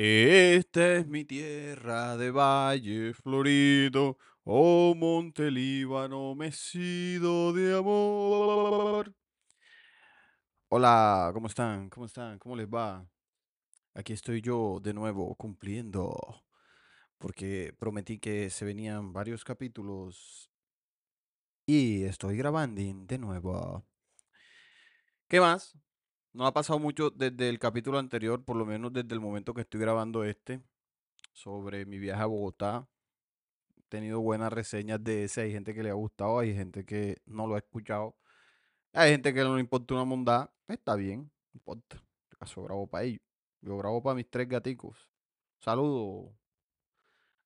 Esta es mi tierra de valle florido, oh monte Líbano mecido de amor. Hola, ¿cómo están? ¿Cómo están? ¿Cómo les va? Aquí estoy yo de nuevo cumpliendo, porque prometí que se venían varios capítulos y estoy grabando de nuevo. ¿Qué más? No ha pasado mucho desde el capítulo anterior, por lo menos desde el momento que estoy grabando este, sobre mi viaje a Bogotá. He tenido buenas reseñas de ese, hay gente que le ha gustado, hay gente que no lo ha escuchado. Hay gente que no le importa una mondada, está bien, no importa. Acaso grabo para ellos. Yo grabo para mis tres gaticos. Saludo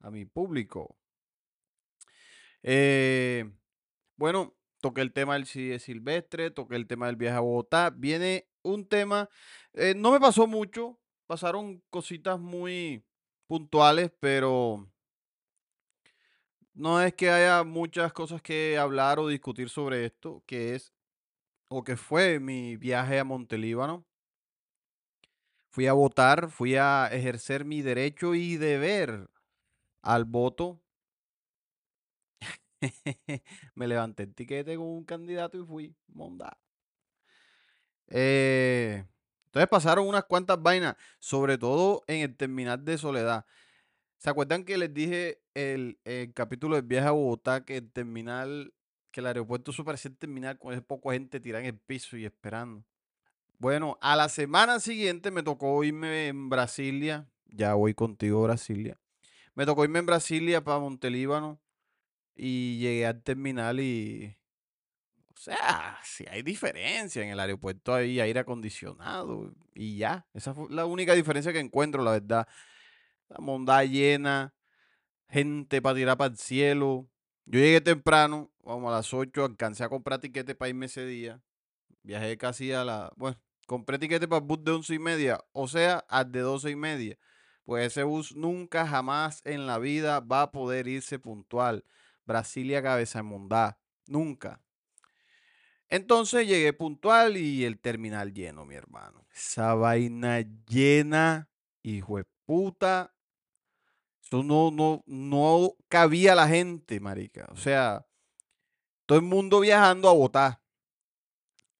a mi público. Eh, bueno, toqué el tema del Silvestre, toqué el tema del viaje a Bogotá. Viene un tema, eh, no me pasó mucho, pasaron cositas muy puntuales, pero no es que haya muchas cosas que hablar o discutir sobre esto, que es o que fue mi viaje a Montelíbano. Fui a votar, fui a ejercer mi derecho y deber al voto. me levanté el tiquete con un candidato y fui, monda. Eh, entonces pasaron unas cuantas vainas, sobre todo en el terminal de Soledad. ¿Se acuerdan que les dije el, el capítulo del viaje a Bogotá que el terminal, que el aeropuerto super el terminal con ese poco gente tirada en el piso y esperando? Bueno, a la semana siguiente me tocó irme en Brasilia. Ya voy contigo, Brasilia. Me tocó irme en Brasilia para Montelíbano y llegué al terminal y o sea, si hay diferencia en el aeropuerto, hay aire acondicionado y ya. Esa fue la única diferencia que encuentro, la verdad. La monda llena, gente para tirar para el cielo. Yo llegué temprano, vamos a las 8, alcancé a comprar tiquete para irme ese día. Viajé casi a la. Bueno, compré tiquete para el bus de 11 y media, o sea, al de 12 y media. Pues ese bus nunca, jamás en la vida va a poder irse puntual. Brasilia, cabeza de mondá. Nunca. Entonces llegué puntual y el terminal lleno, mi hermano. Esa vaina llena, hijo de puta. Eso no, no, no cabía la gente, marica. O sea, todo el mundo viajando a votar.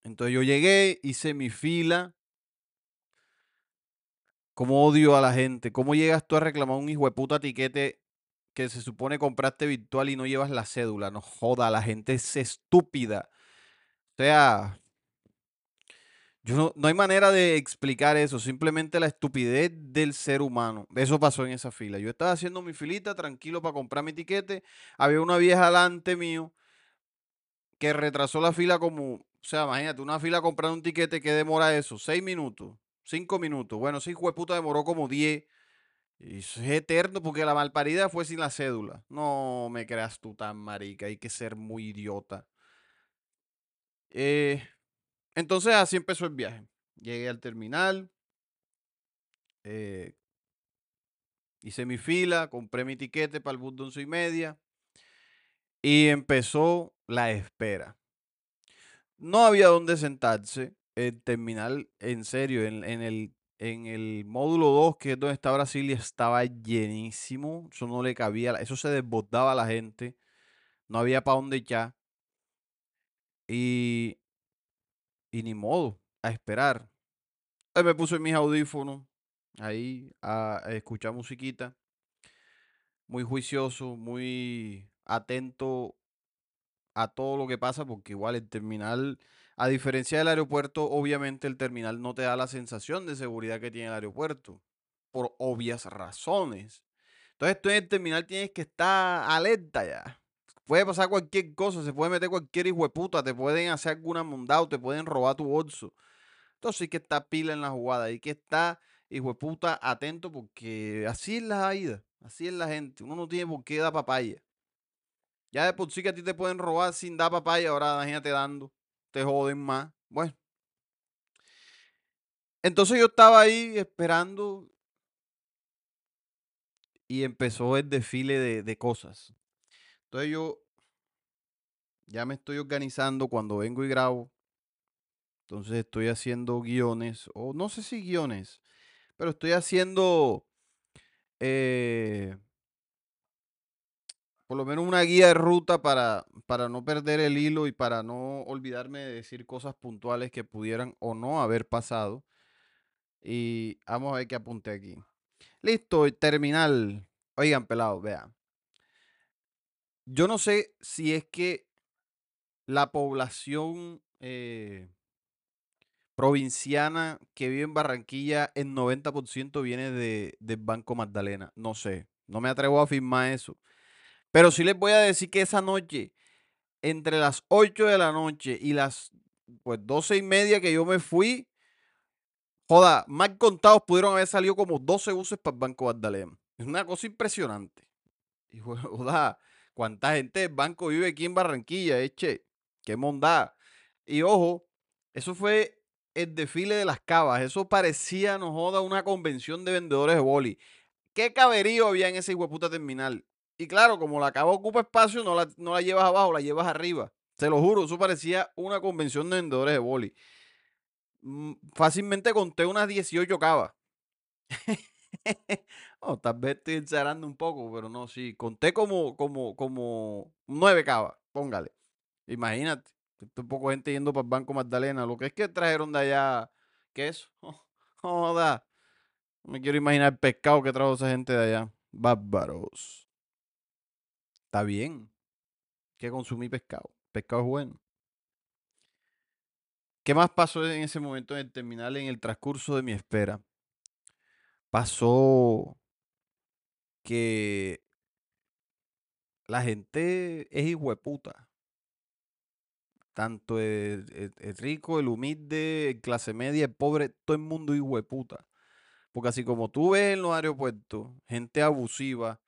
Entonces yo llegué, hice mi fila. ¿Cómo odio a la gente? ¿Cómo llegas tú a reclamar un hijo de puta tiquete que se supone compraste virtual y no llevas la cédula? No joda, la gente es estúpida. O sea, yo no, no, hay manera de explicar eso, simplemente la estupidez del ser humano. Eso pasó en esa fila. Yo estaba haciendo mi filita tranquilo para comprar mi tiquete. Había una vieja delante mío que retrasó la fila como, o sea, imagínate, una fila comprar un tiquete que demora eso, seis minutos, cinco minutos. Bueno, ese hijo puta demoró como diez. Y es eterno porque la malparida fue sin la cédula. No me creas tú tan marica, hay que ser muy idiota. Eh, entonces así empezó el viaje. Llegué al terminal, eh, hice mi fila, compré mi tiquete para el bus de once y media y empezó la espera. No había dónde sentarse. El terminal, en serio, en, en, el, en el módulo 2, que es donde está Brasilia, estaba llenísimo. Eso no le cabía, eso se desbordaba a la gente. No había para dónde echar. Y, y ni modo, a esperar. Me puse mis audífonos ahí a escuchar musiquita. Muy juicioso, muy atento a todo lo que pasa, porque igual el terminal, a diferencia del aeropuerto, obviamente el terminal no te da la sensación de seguridad que tiene el aeropuerto, por obvias razones. Entonces tú en el terminal tienes que estar alerta ya. Puede pasar cualquier cosa, se puede meter cualquier hijo de puta, te pueden hacer alguna mundado, te pueden robar tu bolso. Entonces hay que estar pila en la jugada, hay que estar, hijo de puta, atento porque así es la vida, así es la gente. Uno no tiene por qué dar papaya. Ya de por sí que a ti te pueden robar sin dar papaya, ahora imagínate dando, te joden más. Bueno. Entonces yo estaba ahí esperando y empezó el desfile de, de cosas. Entonces yo ya me estoy organizando cuando vengo y grabo. Entonces estoy haciendo guiones, o no sé si guiones, pero estoy haciendo eh, por lo menos una guía de ruta para, para no perder el hilo y para no olvidarme de decir cosas puntuales que pudieran o no haber pasado. Y vamos a ver qué apunte aquí. Listo, terminal. Oigan, pelado, vean. Yo no sé si es que la población eh, provinciana que vive en Barranquilla, en 90% viene de, Banco Magdalena. No sé, no me atrevo a afirmar eso. Pero sí les voy a decir que esa noche, entre las 8 de la noche y las pues 12 y media que yo me fui, joda, más contados pudieron haber salido como 12 buses para el Banco Magdalena. Es una cosa impresionante. Y joda, cuánta gente del banco vive aquí en Barranquilla, eche, eh, qué mondad. Y ojo, eso fue el desfile de las cavas. Eso parecía, no joda, una convención de vendedores de boli. ¿Qué caberío había en ese hueputa terminal? Y claro, como la cava ocupa espacio, no la, no la llevas abajo, la llevas arriba. Se lo juro, eso parecía una convención de vendedores de boli. Mm, fácilmente conté unas 18 cavas. oh, tal vez estoy exagerando un poco, pero no, sí. Conté como, como, como 9 cavas, póngale. Imagínate. Un poco gente yendo para el Banco Magdalena. Lo que es que trajeron de allá, ¿qué es? joda. No me quiero imaginar el pescado que trajo esa gente de allá. Bárbaros. Está bien que consumí pescado. Pescado es bueno. ¿Qué más pasó en ese momento en el terminal en el transcurso de mi espera? Pasó que la gente es hijueputa. Tanto el, rico, el humilde, el clase media, el pobre, todo el mundo hijueputa. Porque así como tú ves en los aeropuertos, gente abusiva,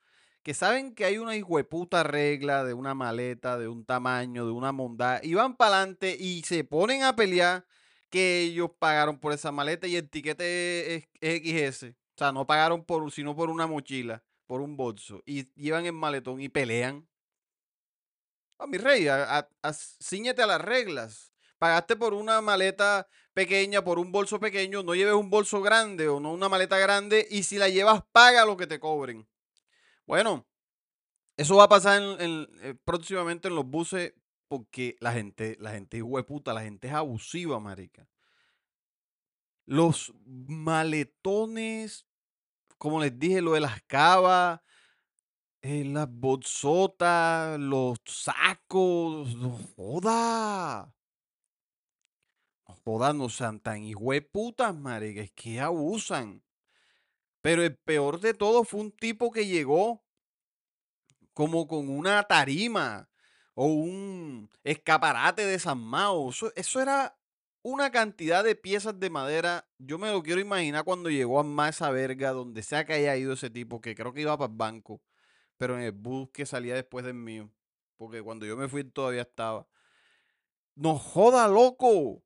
que saben que hay una hijueputa regla de una maleta, de un tamaño, de una mondad, y van para adelante y se ponen a pelear que ellos pagaron por esa maleta y el tiquete es, XS. O sea, no pagaron por, sino por una mochila, por un bolso. Y llevan el maletón y pelean. Oh, mi rey, a, ciñete a las reglas. Pagaste por una maleta pequeña, por un bolso pequeño, no lleves un bolso grande o no una maleta grande y si la llevas, paga lo que te cobren. Bueno, eso va a pasar eh, próximamente en los buses porque la gente, la gente es hueputa, la gente es abusiva, marica. Los maletones, como les dije, lo de las cavas, eh, las bolsotas, los sacos, no joda. No joda, no sean tan hijueputas, marica, es que abusan. Pero el peor de todo fue un tipo que llegó como con una tarima o un escaparate desarmado. Eso, eso era una cantidad de piezas de madera. Yo me lo quiero imaginar cuando llegó a más esa verga, donde sea que haya ido ese tipo, que creo que iba para el banco, pero en el bus que salía después del mío. Porque cuando yo me fui todavía estaba. No joda, loco.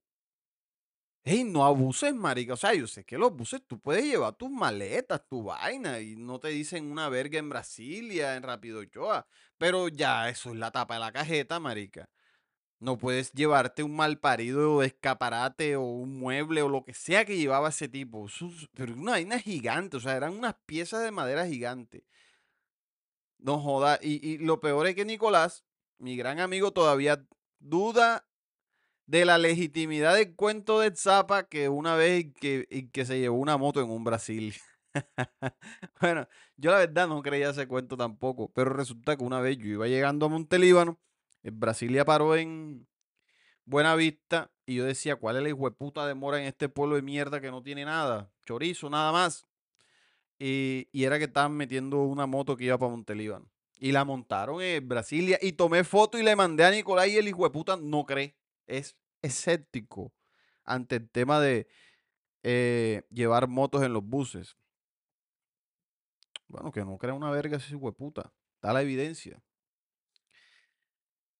Ey, no abuses, marica. O sea, yo sé que los buses tú puedes llevar tus maletas, tu vaina, y no te dicen una verga en Brasilia, en Rápido Ochoa. Pero ya, eso es la tapa de la cajeta, marica. No puedes llevarte un mal parido escaparate o un mueble o lo que sea que llevaba ese tipo. pero una vaina gigante, o sea, eran unas piezas de madera gigantes. No joda. Y, y lo peor es que Nicolás, mi gran amigo, todavía duda de la legitimidad del cuento de Zapa que una vez que, que se llevó una moto en un Brasil. bueno, yo la verdad no creía ese cuento tampoco, pero resulta que una vez yo iba llegando a Montelíbano, en Brasilia paró en Buena Vista y yo decía, ¿cuál es la hijueputa demora en este pueblo de mierda que no tiene nada? Chorizo, nada más. Y, y era que estaban metiendo una moto que iba para Montelíbano. Y la montaron en Brasilia y tomé foto y le mandé a Nicolás y el hijueputa no cree es escéptico ante el tema de eh, llevar motos en los buses. Bueno, que no crea una verga ese hueputa. Da la evidencia.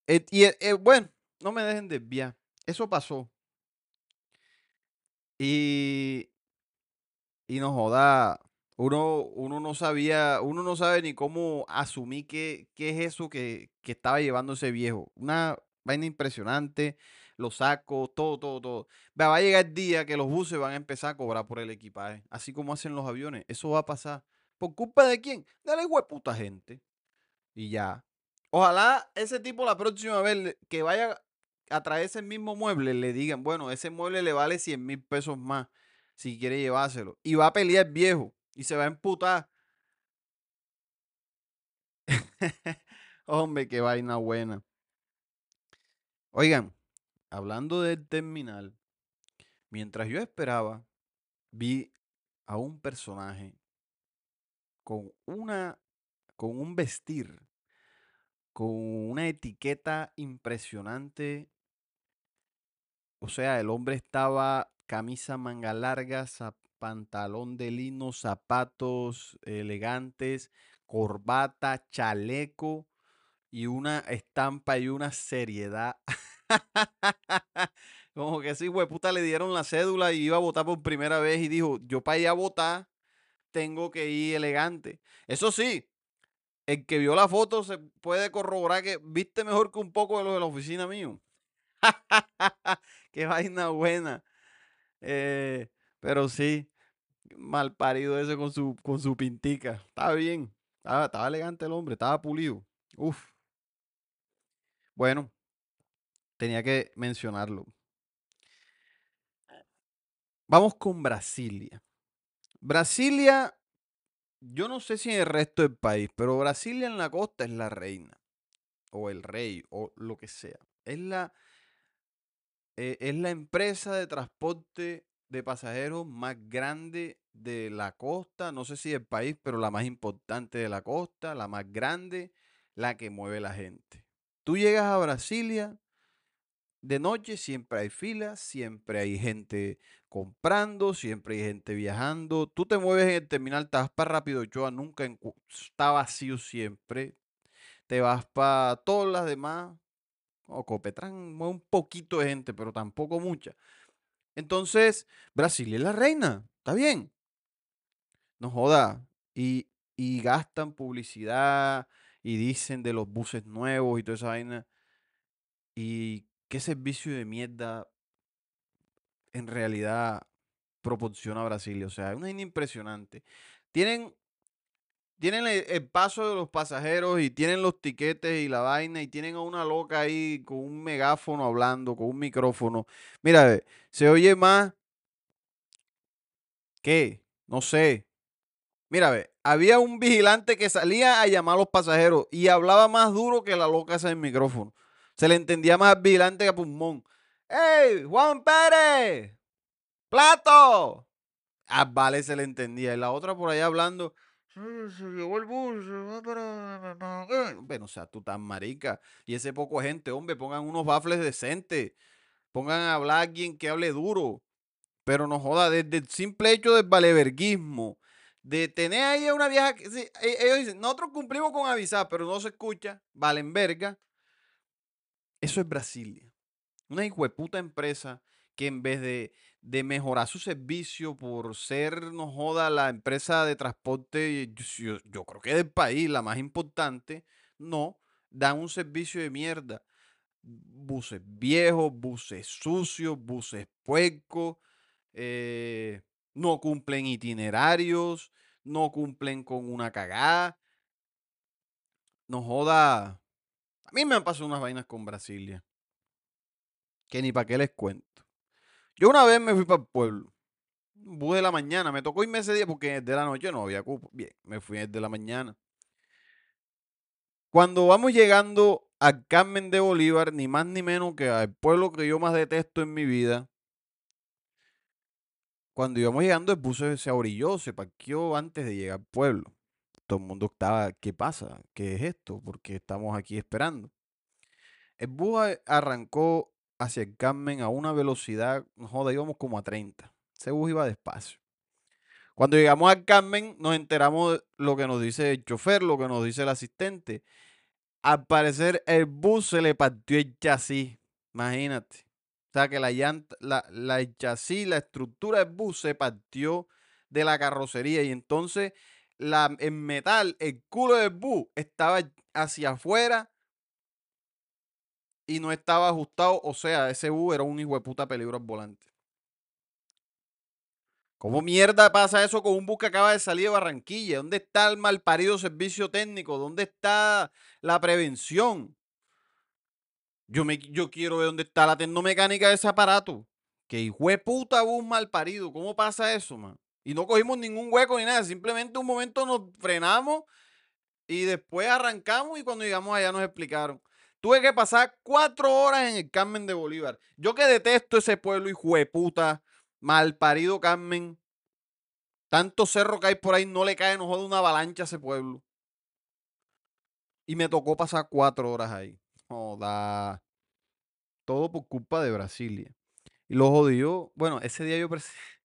y eh, bueno, no me dejen desviar. Eso pasó. Y, y no joda. Uno, uno no sabía, uno no sabe ni cómo asumir qué, qué es eso que, que estaba llevando ese viejo. Una vaina impresionante los sacos, todo, todo, todo. Va a llegar el día que los buses van a empezar a cobrar por el equipaje, así como hacen los aviones. Eso va a pasar. ¿Por culpa de quién? De la hueputa gente. Y ya. Ojalá ese tipo la próxima vez que vaya a traerse el mismo mueble le digan, bueno, ese mueble le vale 100 mil pesos más si quiere llevárselo. Y va a pelear viejo y se va a emputar. Hombre, qué vaina buena. Oigan, hablando del terminal, mientras yo esperaba, vi a un personaje con una con un vestir con una etiqueta impresionante. O sea, el hombre estaba camisa manga larga, pantalón de lino, zapatos elegantes, corbata, chaleco y una estampa y una seriedad. Como que sí, puta, le dieron la cédula y iba a votar por primera vez y dijo, yo para ir a votar tengo que ir elegante. Eso sí, el que vio la foto se puede corroborar que viste mejor que un poco de los de la oficina mío. Qué vaina buena. Eh, pero sí, mal parido ese con su, con su pintica. Estaba bien. Estaba elegante el hombre, estaba pulido. Uf. Bueno, tenía que mencionarlo. Vamos con Brasilia. Brasilia, yo no sé si en el resto del país, pero Brasilia en la costa es la reina, o el rey, o lo que sea. Es la, eh, es la empresa de transporte de pasajeros más grande de la costa, no sé si del país, pero la más importante de la costa, la más grande, la que mueve la gente. Tú llegas a Brasilia de noche siempre hay filas, siempre hay gente comprando, siempre hay gente viajando. Tú te mueves en el terminal, te vas para Rápido Ochoa, nunca está vacío siempre. Te vas para todas las demás. O Copetrán mueve un poquito de gente, pero tampoco mucha. Entonces, Brasil es la reina, está bien. No joda. Y, y gastan publicidad y dicen de los buses nuevos y toda esa vaina. Y qué servicio de mierda en realidad proporciona Brasil. O sea, es una impresionante. Tienen, tienen el, paso de los pasajeros y tienen los tiquetes y la vaina y tienen a una loca ahí con un megáfono hablando, con un micrófono. Mira, se oye más ¿Qué? No sé. Mira, ve, había un vigilante que salía a llamar a los pasajeros y hablaba más duro que la loca esa del micrófono. Se le entendía más vigilante que a pulmón. ¡Ey, Juan Pérez! ¡Plato! A Vale se le entendía. Y la otra por ahí hablando. Se llevó el bus. Bueno, o sea, tú tan marica. Y ese poco gente, hombre, pongan unos bafles decentes. Pongan a hablar a alguien que hable duro. Pero no joda, desde el simple hecho del valeverguismo, de tener ahí a una vieja. E, ellos dicen, nosotros cumplimos con avisar, pero no se escucha, valen verga. Eso es Brasilia. Una hijueputa empresa que en vez de, mejorar su servicio por ser, no joda, la empresa de transporte, yo, creo que del país, la más importante, no, dan un servicio de mierda. Buses viejos, buses sucios, buses puercos, eh, no cumplen itinerarios, no cumplen con una cagada. No joda, a mí me han pasado unas vainas con Brasilia. Que ni para qué les cuento. Yo una vez me fui para el pueblo. Bus de la mañana. Me tocó irme ese día porque de la noche no había cupo. Bien, me fui desde la mañana. Cuando vamos llegando a Carmen de Bolívar, ni más ni menos que al pueblo que yo más detesto en mi vida, cuando íbamos llegando, el bus se abrilló, se parqueó antes de llegar al pueblo todo el mundo estaba, ¿qué pasa? ¿Qué es esto? Porque estamos aquí esperando. El bus arrancó hacia el Carmen a una velocidad, joda, íbamos como a 30. Ese bus iba despacio. Cuando llegamos al Carmen, nos enteramos de lo que nos dice el chofer, lo que nos dice el asistente. Al parecer, el bus se le partió el chasis. Imagínate. O sea, que la llanta, la, la, el chasis, la estructura del bus se partió de la carrocería. Y entonces la, en metal, el culo del bus estaba hacia afuera y no estaba ajustado. O sea, ese bus era un hijo de puta peligro al volante. ¿Cómo mierda pasa eso con un bus que acaba de salir de Barranquilla? ¿Dónde está el malparido servicio técnico? ¿Dónde está la prevención? Yo, me, yo quiero ver dónde está la tecnomecánica de ese aparato. Que hijo de puta bus malparido. ¿Cómo pasa eso, man? Y no cogimos ningún hueco ni nada. Simplemente un momento nos frenamos y después arrancamos y cuando llegamos allá nos explicaron. Tuve que pasar cuatro horas en el Carmen de Bolívar. Yo que detesto ese pueblo, hijo de puta, malparido Carmen. Tanto cerro que hay por ahí, no le cae, no jode una avalancha a ese pueblo. Y me tocó pasar cuatro horas ahí. Joda. Todo por culpa de Brasilia. Y lo jodió. Bueno, ese día yo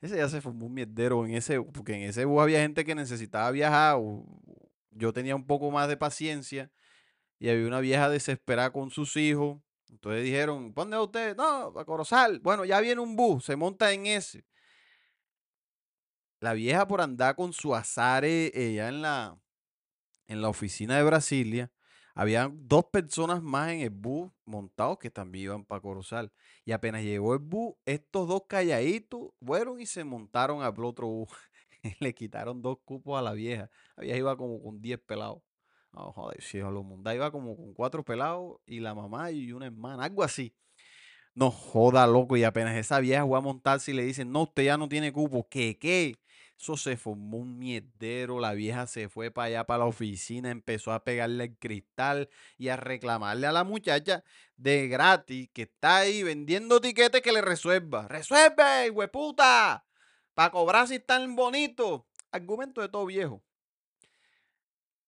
Ese día se formó un mierdero en ese, porque en ese bus había gente que necesitaba viajar. yo tenía un poco más de paciencia y había una vieja desesperada con sus hijos. Entonces dijeron, ¿dónde va usted? No, a Corozal. Bueno, ya viene un bus, se monta en ese. La vieja por andar con su azare ella en la, en la oficina de Brasilia, había dos personas más en el bus montados que también iban para Corozal. Y apenas llegó el bus, estos dos calladitos fueron y se montaron al otro bus. Le quitaron dos cupos a la vieja. La vieja iba como con 10 pelados. No, joder, si lo monta iba como con cuatro pelados y la mamá y una hermana, algo así. No joda, loco. Y apenas esa vieja va a montarse y le dicen, no, usted ya no tiene cupo. ¿Qué, qué? Eso se formó un mierdero. La vieja se fue para allá, para la oficina, empezó a pegarle el cristal y a reclamarle a la muchacha de gratis que está ahí vendiendo tiquetes que le resuelva. ¡Resuelve, hueputa! Para cobrar si tan bonito. Argumento de todo viejo.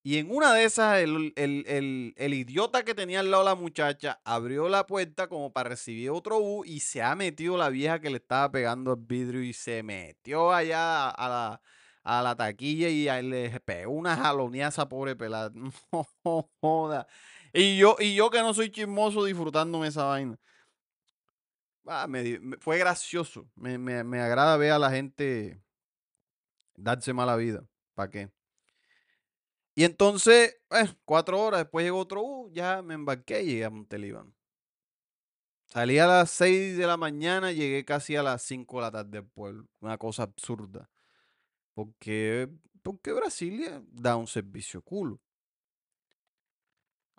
Y en una de esas, el, idiota que tenía al lado la muchacha abrió la puerta como para recibir otro bus y se ha metido la vieja que le estaba pegando el vidrio y se metió allá a la, a la taquilla y le pegó una jalonía a esa pobre pelada. No joda. Y yo, y yo que no soy chismoso disfrutándome esa vaina. Ah, fue gracioso. Me, me agrada ver a la gente darse mala vida. ¿Para qué? Y entonces, cuatro horas después llegó otro bus, ya me embarqué y llegué a Montelibán. Salí a las seis de la mañana, llegué casi a las cinco de la tarde del pueblo. Una cosa absurda. Porque, porque Brasilia da un servicio culo.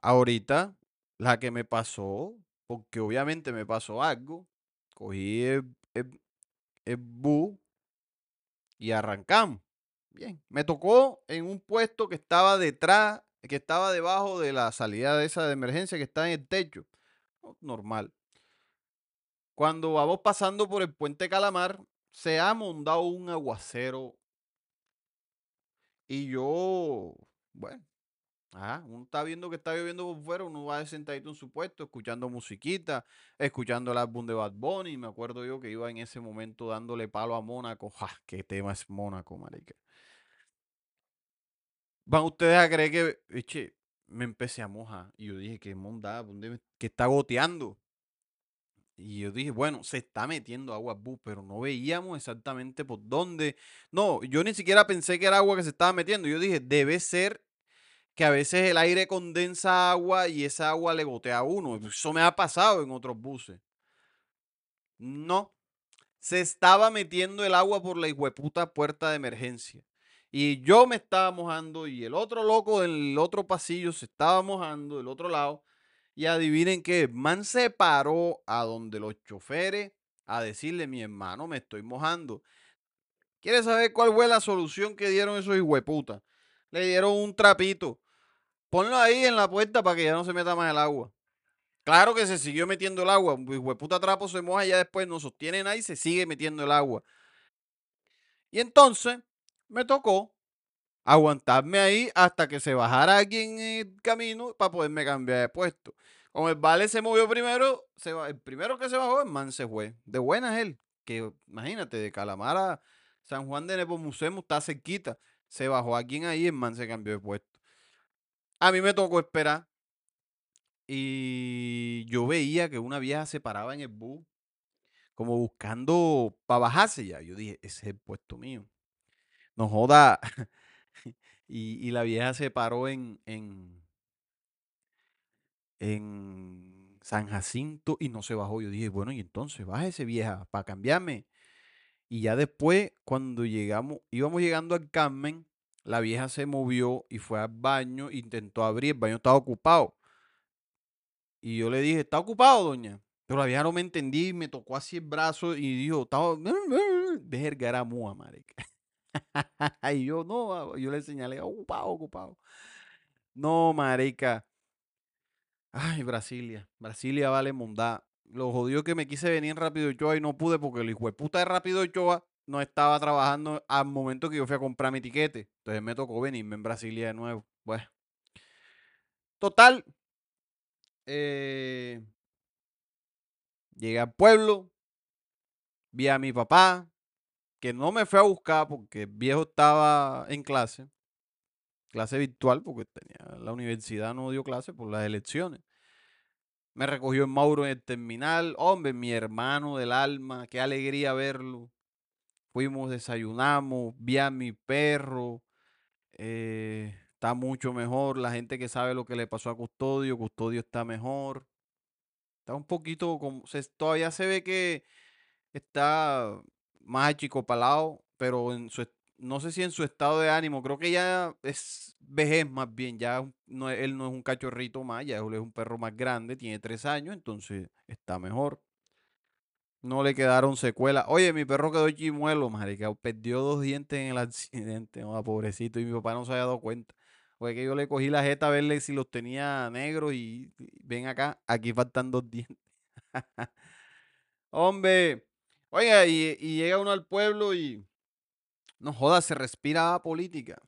Ahorita, la que me pasó, porque obviamente me pasó algo, cogí el, el bus y arrancamos. Bien, me tocó en un puesto que estaba detrás, que estaba debajo de la salida de esa de emergencia que está en el techo. Normal. Cuando vamos pasando por el puente Calamar, se ha montado un aguacero. Y yo, bueno, uno está viendo que está lloviendo por fuera, uno va sentadito en su puesto, escuchando musiquita, escuchando el álbum de Bad Bunny. Me acuerdo yo que iba en ese momento dándole palo a Mónaco. ¡Ja! ¿Qué tema es Mónaco, marica? Van ustedes a creer que, me empecé a mojar. Y yo dije, ¿qué monda? ¿Qué está goteando? Y yo dije, bueno, se está metiendo agua bu, pero no veíamos exactamente por dónde. No, yo ni siquiera pensé que era agua que se estaba metiendo. Yo dije, debe ser que a veces el aire condensa agua y esa agua le gotea a uno. Eso me ha pasado en otros buses. No, se estaba metiendo el agua por la hijueputa puerta de emergencia. Y yo me estaba mojando y el otro loco del otro pasillo se estaba mojando del otro lado. Y adivinen qué, man se paró a donde los choferes a decirle, mi hermano, me estoy mojando. ¿Quieres saber cuál fue la solución que dieron esos hijueputas? Le dieron un trapito. Ponlo ahí en la puerta para que ya no se meta más el agua. Claro que se siguió metiendo el agua. Un hijueputa trapo se moja y ya después no sostienen ahí, se sigue metiendo el agua. Y entonces me tocó aguantarme ahí hasta que se bajara alguien en el camino para poderme cambiar de puesto. Como el Vale se movió primero, se, el primero que se bajó, el man se fue. De buenas él, que imagínate, de Calamar a San Juan de Nepomucemo está cerquita. Se bajó alguien ahí, el man se cambió de puesto. A mí me tocó esperar. Y yo veía que una vieja se paraba en el bus, como buscando para bajarse ya. Yo dije, ese es el puesto mío. No joda. y, la vieja se paró en, en, en San Jacinto y no se bajó. Yo dije, bueno, y entonces, bájese vieja para cambiarme. Y ya después, cuando llegamos, íbamos llegando al Carmen, la vieja se movió y fue al baño, intentó abrir, el baño estaba ocupado. Y yo le dije, ¿está ocupado, doña? Pero la vieja no me entendí me tocó así el brazo y dijo, estaba, verga, mua, marica. y yo, no, yo le señalé, ocupado, ocupado. No, marica. Ay, Brasilia. Brasilia vale mondá. Lo jodió que me quise venir en Rápido Ochoa y no pude porque el hijo de puta de Rápido Ochoa no estaba trabajando al momento que yo fui a comprar mi tiquete. Entonces me tocó venirme en Brasilia de nuevo. Bueno. Total. Eh, llegué al pueblo. Vi a mi papá, que no me fue a buscar porque el viejo estaba en clase. Clase virtual porque tenía, la universidad no dio clase por las elecciones. Me recogió en Mauro en el terminal. Hombre, mi hermano del alma, qué alegría verlo. Fuimos, desayunamos, vi a mi perro. Eh, está mucho mejor. La gente que sabe lo que le pasó a Custodio, Custodio está mejor. Está un poquito como. todavía se ve que está más achicopalado, pero en su, no sé si en su estado de ánimo, creo que ya es vejez más bien, ya no, él no es un cachorrito más, ya él es un perro más grande, tiene tres años, entonces está mejor. No le quedaron secuelas. Oye, mi perro quedó chimuelo, marica. Perdió dos dientes en el accidente. No, pobrecito. Y mi papá no se había dado cuenta. Fue que yo le cogí la jeta a verle si los tenía negros y, ven acá, aquí faltan dos dientes. Hombre, oiga, y, y, llega uno al pueblo y no joda, se respira política.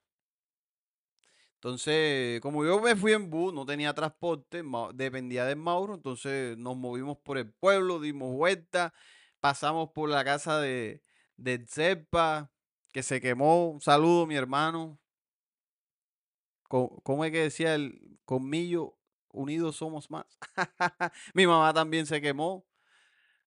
Entonces, como yo me fui en bus, no tenía transporte, dependía de Mauro, entonces nos movimos por el pueblo, dimos vuelta, pasamos por la casa de, de Zepa, que se quemó. Un saludo, mi hermano. ¿Cómo es que decía el conmillo? Unidos somos más. mi mamá también se quemó.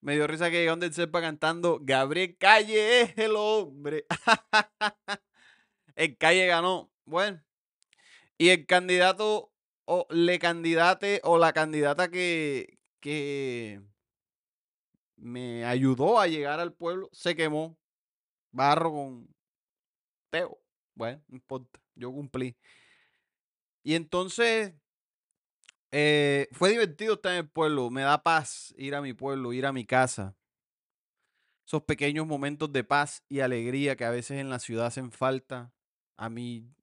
Me dio risa que llegó el Zepa cantando Gabriel Calle es el hombre. el Calle ganó. Bueno, y el candidato o le candidate o la candidata que, que me ayudó a llegar al pueblo se quemó. Barro con Teo. Bueno, no importa. Yo cumplí. Y entonces eh, fue divertido estar en el pueblo. Me da paz ir a mi pueblo, ir a mi casa. Esos pequeños momentos de paz y alegría que a veces en la ciudad hacen falta. A mí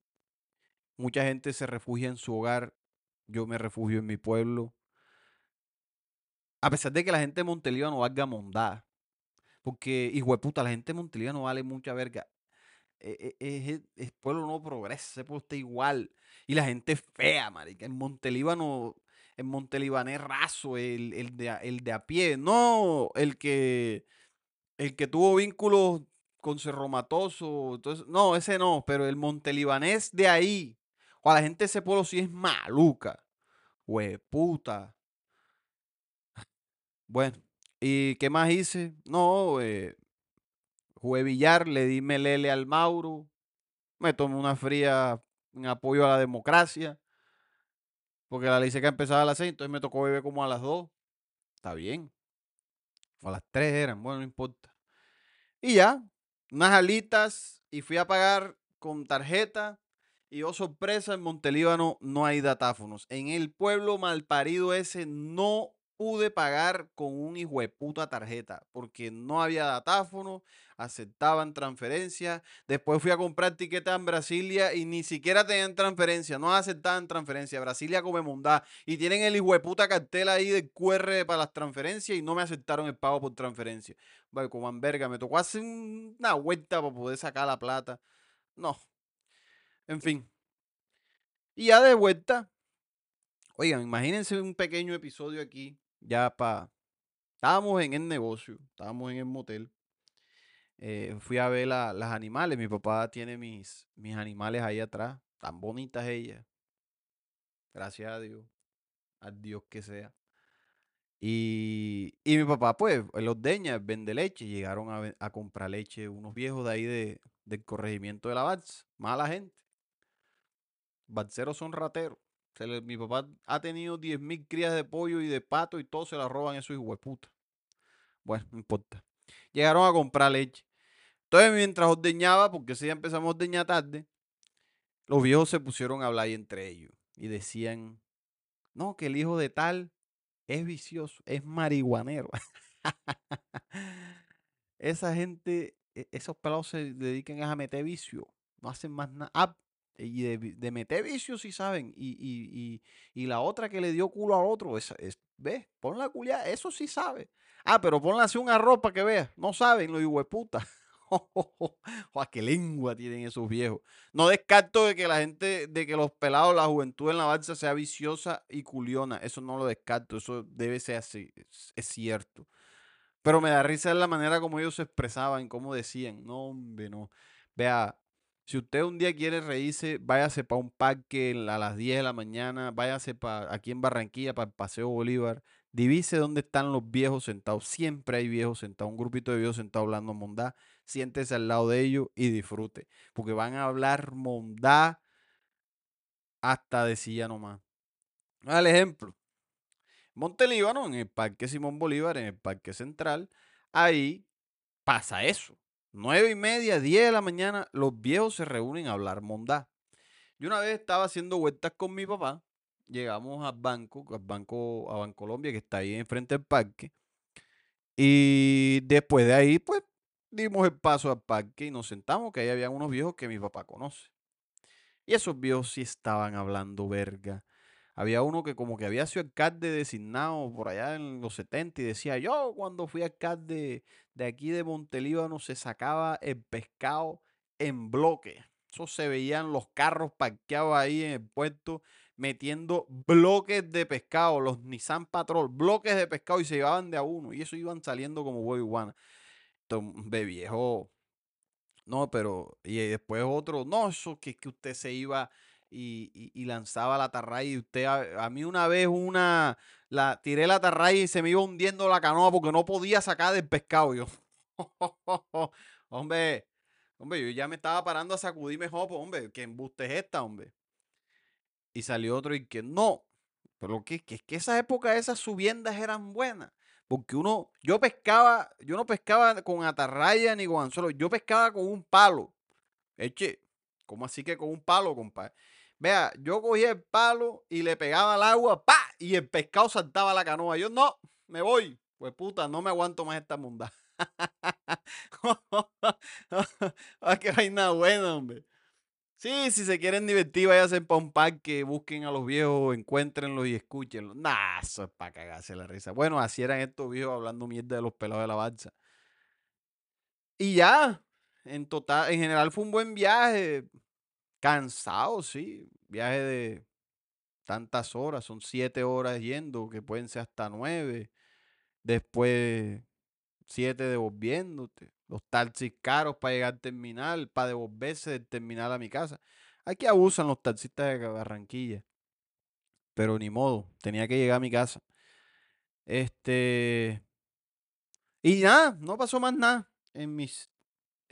Mucha gente se refugia en su hogar, yo me refugio en mi pueblo. A pesar de que la gente de Montelíbano no valga mondada. Porque, hijo de puta, la gente de Montelíbano no vale mucha verga. E, e, el pueblo no progresa, pueblo está igual. Y la gente es fea, marica. En Montelíbano, en Montelíbano es raso, el, el, de, el de a pie. No, el que, el que tuvo vínculos con Cerro Matoso. Entonces, no, ese no, pero el Montelibanés de ahí, o la gente de ese pueblo sí es maluca. puta. Bueno, ¿y qué más hice? No, eh, jugué billar, le di melele al Mauro, me tomé una fría en apoyo a la democracia, porque la ley que empezaba a las seis, entonces me tocó beber como a las dos. Está bien. O a las tres eran, bueno, no importa. Y ya, unas alitas y fui a pagar con tarjeta y oh sorpresa, en Montelíbano no hay datáfonos. En el pueblo malparido ese no pude pagar con un hijo de puta tarjeta porque no había datáfono, aceptaban transferencia. Después fui a comprar tiquetas en Brasilia y ni siquiera tenían transferencia, no aceptaban transferencia. Brasilia come mundá y tienen el hijo de puta cartel ahí de QR para las transferencias y no me aceptaron el pago por transferencia. Bueno, como verga, me tocó hacer una vuelta para poder sacar la plata. No, en fin. Y ya de vuelta. Oigan, imagínense un pequeño episodio aquí, ya para... Estábamos en el negocio, estábamos en el motel. Eh, fui a ver las animales. Mi papá tiene mis, mis animales ahí atrás. Tan bonitas ellas. Gracias a Dios. A Dios que sea. Y, y mi papá, pues, los deña, vende leche. Llegaron a, a, comprar leche unos viejos de ahí de, del corregimiento de la Vaz. Mala gente. Balseros son rateros. mi papá ha tenido 10.000 crías de pollo y de pato y todos se la roban esos hueputas. Bueno, no importa. Llegaron a comprar leche. Entonces, mientras ordeñaba, porque si ya empezamos a tarde, los viejos se pusieron a hablar entre ellos y decían, no, que el hijo de tal es vicioso, es marihuanero. Esa gente, e, esos pelados se dedican a meter vicio, no hacen más nada. Ah, y de, meter vicio sí saben. Y, la otra que le dio culo al otro, es, es, ¿ves? Pon la culia, eso sí sabe. Ah, pero ponle así una ropa que vea. No saben, los puta. ¡Oh, qué lengua tienen esos viejos! No descarto de que la gente, de que los pelados, la juventud en la balsa sea viciosa y culiona. Eso no lo descarto. Eso debe ser así. Es, cierto. Pero me da risa la manera como ellos se expresaban, cómo decían. No, hombre, no. Vea, si usted un día quiere reírse, váyase para un parque a las 10 de la mañana, váyase para aquí en Barranquilla, para el Paseo Bolívar, divise dónde están los viejos sentados. Siempre hay viejos sentados, un grupito de viejos sentados hablando mondá. Siéntese al lado de ellos y disfrute, porque van a hablar mondá hasta de silla nomás. Al ejemplo, Montelíbano, en el Parque Simón Bolívar, en el Parque Central, ahí pasa eso. Nueve y media, diez de la mañana, los viejos se reúnen a hablar mondá. Yo una vez estaba haciendo vueltas con mi papá, llegamos al banco, al banco, a Bancolombia, que está ahí enfrente del parque. Y después de ahí, pues, dimos el paso al parque y nos sentamos, que ahí había unos viejos que mi papá conoce. Y esos viejos sí estaban hablando verga había uno que como que había sido alcalde designado por allá en los 70 y decía, yo cuando fui alcalde de aquí de Montelíbano se sacaba el pescado en bloque. Eso se veían los carros parqueados ahí en el puerto metiendo bloques de pescado, los Nissan Patrol, bloques de pescado y se llevaban de a uno y eso iban saliendo como huevo iguana. Entonces, viejo, no, pero y después otro, no, eso que, que usted se iba y, lanzaba la tarraya. Y usted, a, mí una vez una, la, tiré la tarraya y se me iba hundiendo la canoa porque no podía sacar del pescado. Yo, hombre, hombre, yo ya me estaba parando a sacudirme, jopo, hombre, que embuste es esta, hombre. Y salió otro y que no, pero que, que es que esa época esas subiendas eran buenas. Porque uno, yo pescaba, yo no pescaba con atarraya ni con anzuelo, yo pescaba con un palo. Eche, ¿cómo así que con un palo, compadre? Vea, yo cogía el palo y le pegaba al agua, ¡pa! Y el pescado saltaba a la canoa. Yo, no, me voy. Pues puta, no me aguanto más esta munda. ah, qué vaina buena, hombre. Sí, si se quieren divertir, váyanse para un parque, busquen a los viejos, encuéntrenlos y escúchenlos. Nah, eso es para cagarse la risa. Bueno, así eran estos viejos hablando mierda de los pelados de la balsa. Y ya, en total, en general fue un buen viaje. Cansado, sí. Viaje de tantas horas, son siete horas yendo, que pueden ser hasta nueve. Después siete devolviéndote. Los taxis caros para llegar al terminal, para devolverse del terminal a mi casa. Aquí abusan los taxistas de Barranquilla. Pero ni modo, tenía que llegar a mi casa. Este. Y nada, no pasó más nada en mis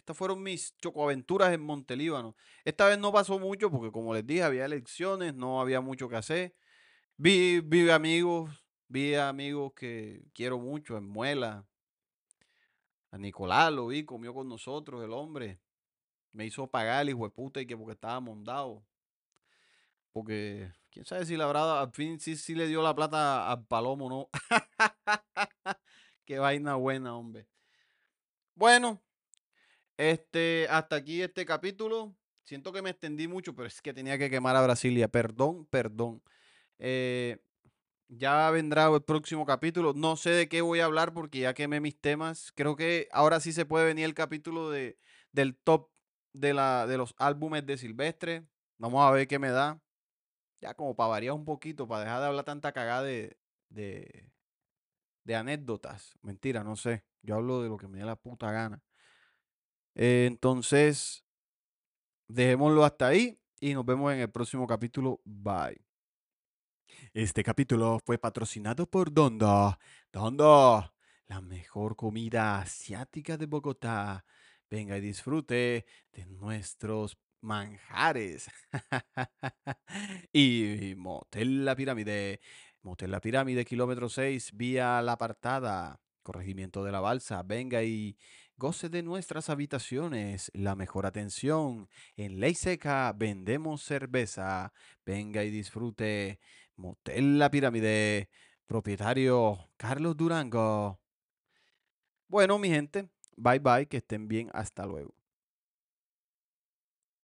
estas fueron mis chocoaventuras en Montelíbano. Esta vez no pasó mucho porque, como les dije, había elecciones, no había mucho que hacer. Vi, vi amigos, vi amigos que quiero mucho, en Muela. A Nicolás lo vi, comió con nosotros, el hombre. Me hizo pagar el hijo de puta y que porque estaba mondado. Porque, quién sabe si la verdad, al fin sí, sí le dio la plata al palomo, ¿no? Qué vaina buena, hombre. Bueno, este, hasta aquí este capítulo. Siento que me extendí mucho, pero es que tenía que quemar a Brasilia. Perdón, perdón. Eh, ya vendrá el próximo capítulo. No sé de qué voy a hablar porque ya quemé mis temas. Creo que ahora sí se puede venir el capítulo de, del top de, la, de los álbumes de Silvestre. Vamos a ver qué me da. Ya como para variar un poquito, para dejar de hablar tanta cagada de, de, de anécdotas. Mentira, no sé. Yo hablo de lo que me dé la puta gana. Eh, entonces, dejémoslo hasta ahí y nos vemos en el próximo capítulo. Bye. Este capítulo fue patrocinado por Dondo. Dondo, la mejor comida asiática de Bogotá. Venga y disfrute de nuestros manjares. y Motel La Pirámide. Motel La Pirámide, kilómetro 6, vía La Apartada, corregimiento de la Balsa. Venga y Goce de nuestras habitaciones, la mejor atención. En Ley Seca vendemos cerveza. Venga y disfrute. Motel La Pirámide. Propietario Carlos Durango. Bueno, mi gente, bye bye, que estén bien, hasta luego.